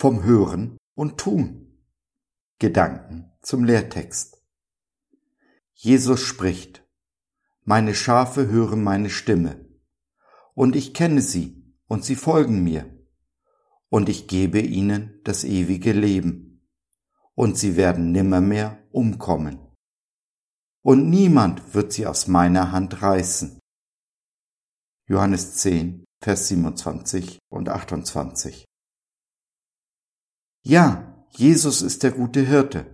vom Hören und Tun. Gedanken zum Lehrtext. Jesus spricht, Meine Schafe hören meine Stimme, und ich kenne sie, und sie folgen mir, und ich gebe ihnen das ewige Leben, und sie werden nimmermehr umkommen. Und niemand wird sie aus meiner Hand reißen. Johannes 10, Vers 27 und 28. Ja, Jesus ist der gute Hirte.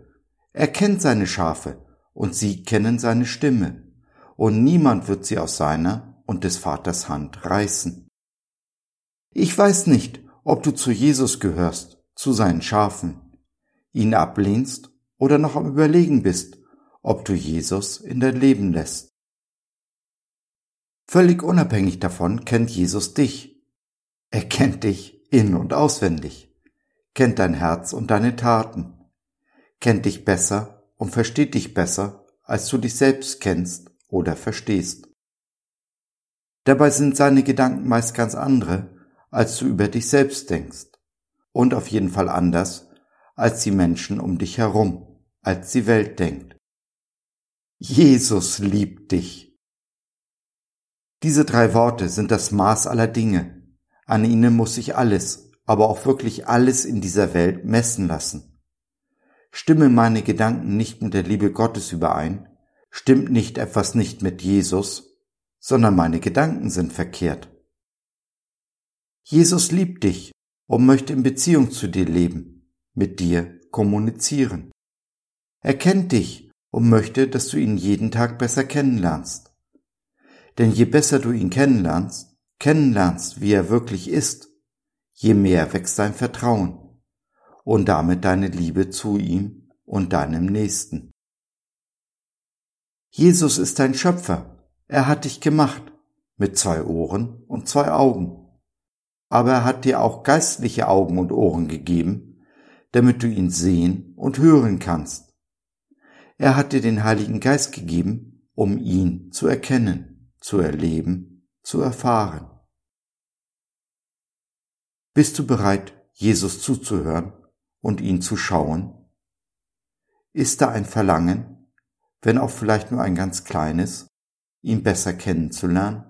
Er kennt seine Schafe und sie kennen seine Stimme, und niemand wird sie aus seiner und des Vaters Hand reißen. Ich weiß nicht, ob du zu Jesus gehörst, zu seinen Schafen, ihn ablehnst oder noch am Überlegen bist, ob du Jesus in dein Leben lässt. Völlig unabhängig davon kennt Jesus dich. Er kennt dich in und auswendig kennt dein Herz und deine Taten, kennt dich besser und versteht dich besser, als du dich selbst kennst oder verstehst. Dabei sind seine Gedanken meist ganz andere, als du über dich selbst denkst, und auf jeden Fall anders, als die Menschen um dich herum, als die Welt denkt. Jesus liebt dich. Diese drei Worte sind das Maß aller Dinge. An ihnen muss sich alles, aber auch wirklich alles in dieser Welt messen lassen. Stimmen meine Gedanken nicht mit der Liebe Gottes überein, stimmt nicht etwas nicht mit Jesus, sondern meine Gedanken sind verkehrt. Jesus liebt dich und möchte in Beziehung zu dir leben, mit dir kommunizieren. Er kennt dich und möchte, dass du ihn jeden Tag besser kennenlernst. Denn je besser du ihn kennenlernst, kennenlernst, wie er wirklich ist, je mehr wächst dein Vertrauen und damit deine Liebe zu ihm und deinem Nächsten. Jesus ist dein Schöpfer. Er hat dich gemacht mit zwei Ohren und zwei Augen. Aber er hat dir auch geistliche Augen und Ohren gegeben, damit du ihn sehen und hören kannst. Er hat dir den Heiligen Geist gegeben, um ihn zu erkennen, zu erleben, zu erfahren. Bist du bereit, Jesus zuzuhören und ihn zu schauen? Ist da ein Verlangen, wenn auch vielleicht nur ein ganz kleines, ihn besser kennenzulernen?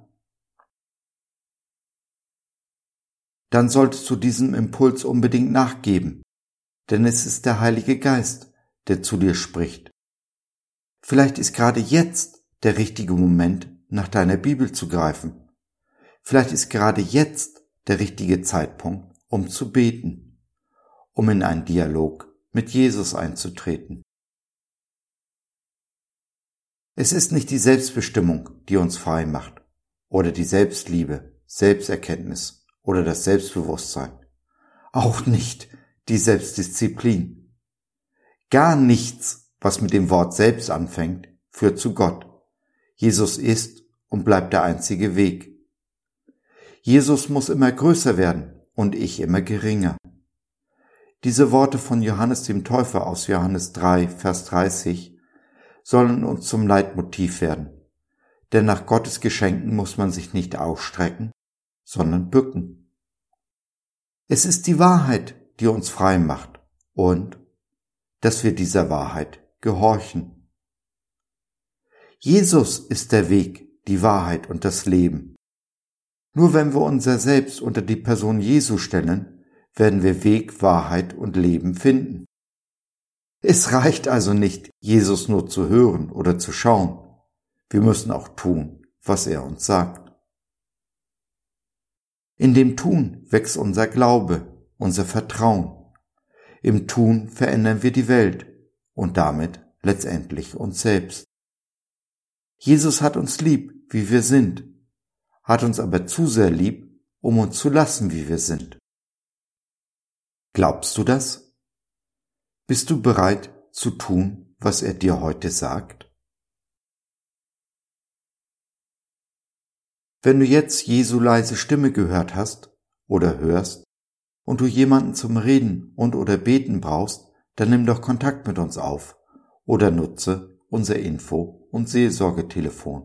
Dann solltest du diesem Impuls unbedingt nachgeben, denn es ist der Heilige Geist, der zu dir spricht. Vielleicht ist gerade jetzt der richtige Moment, nach deiner Bibel zu greifen. Vielleicht ist gerade jetzt der richtige Zeitpunkt, um zu beten, um in einen Dialog mit Jesus einzutreten. Es ist nicht die Selbstbestimmung, die uns frei macht, oder die Selbstliebe, Selbsterkenntnis oder das Selbstbewusstsein. Auch nicht die Selbstdisziplin. Gar nichts, was mit dem Wort selbst anfängt, führt zu Gott. Jesus ist und bleibt der einzige Weg. Jesus muss immer größer werden und ich immer geringer. Diese Worte von Johannes dem Täufer aus Johannes 3, Vers 30 sollen uns zum Leitmotiv werden. Denn nach Gottes Geschenken muss man sich nicht ausstrecken, sondern bücken. Es ist die Wahrheit, die uns frei macht und dass wir dieser Wahrheit gehorchen. Jesus ist der Weg, die Wahrheit und das Leben. Nur wenn wir unser Selbst unter die Person Jesu stellen, werden wir Weg, Wahrheit und Leben finden. Es reicht also nicht, Jesus nur zu hören oder zu schauen. Wir müssen auch tun, was er uns sagt. In dem Tun wächst unser Glaube, unser Vertrauen. Im Tun verändern wir die Welt und damit letztendlich uns selbst. Jesus hat uns lieb, wie wir sind hat uns aber zu sehr lieb, um uns zu lassen, wie wir sind. Glaubst du das? Bist du bereit zu tun, was er dir heute sagt? Wenn du jetzt Jesu leise Stimme gehört hast oder hörst und du jemanden zum Reden und oder Beten brauchst, dann nimm doch Kontakt mit uns auf oder nutze unser Info- und Seelsorgetelefon